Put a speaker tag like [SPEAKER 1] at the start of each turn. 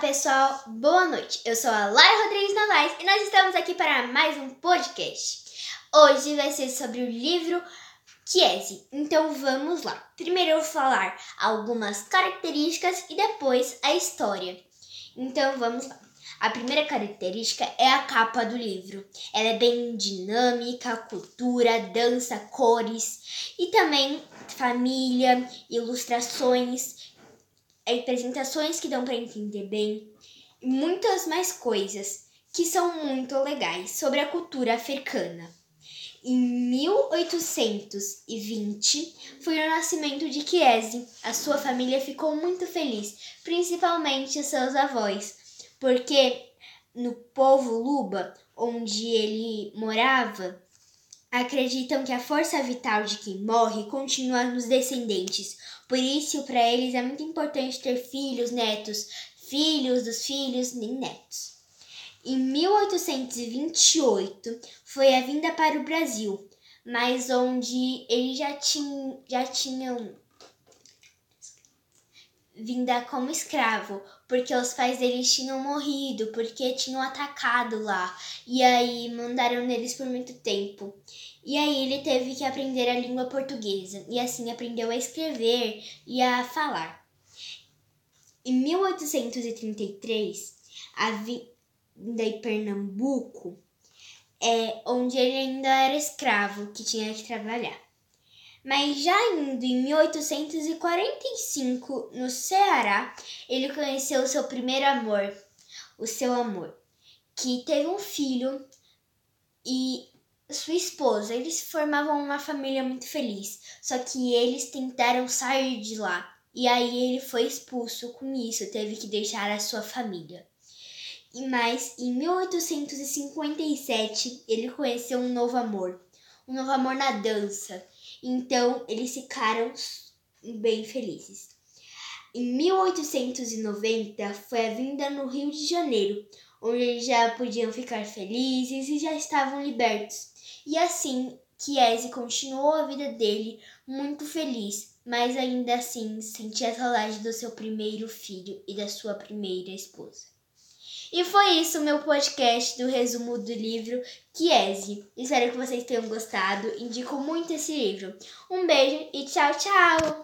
[SPEAKER 1] pessoal, boa noite. Eu sou a Lara Rodrigues Novaes e nós estamos aqui para mais um podcast. Hoje vai ser sobre o livro Chiesi. Então vamos lá. Primeiro eu vou falar algumas características e depois a história. Então vamos lá. A primeira característica é a capa do livro. Ela é bem dinâmica, cultura, dança, cores e também família, ilustrações, apresentações que dão para entender bem e muitas mais coisas que são muito legais sobre a cultura africana. Em 1820 foi o nascimento de Chiesi. A sua família ficou muito feliz, principalmente seus avós, porque no povo Luba, onde ele morava, acreditam que a força vital de quem morre continua nos descendentes. Por isso, para eles é muito importante ter filhos, netos, filhos dos filhos e netos. Em 1828 foi a vinda para o Brasil, mas onde eles já, tinham, já tinham vinda como escravo, porque os pais deles tinham morrido, porque tinham atacado lá, e aí mandaram neles por muito tempo. E aí ele teve que aprender a língua portuguesa, e assim aprendeu a escrever e a falar. Em 1833, a vinda em Pernambuco, é onde ele ainda era escravo, que tinha que trabalhar. Mas já indo em 1845, no Ceará, ele conheceu o seu primeiro amor, o seu amor, que teve um filho e sua esposa. Eles formavam uma família muito feliz, só que eles tentaram sair de lá e aí ele foi expulso com isso, teve que deixar a sua família. E mais, em 1857, ele conheceu um novo amor, um novo amor na dança. Então, eles ficaram bem felizes. Em 1890 foi a vinda no Rio de Janeiro, onde eles já podiam ficar felizes e já estavam libertos. E assim, Chiesi continuou a vida dele muito feliz, mas ainda assim sentia saudade do seu primeiro filho e da sua primeira esposa. E foi isso meu podcast do resumo do livro Chiesi. Espero que vocês tenham gostado. Indico muito esse livro. Um beijo e tchau, tchau!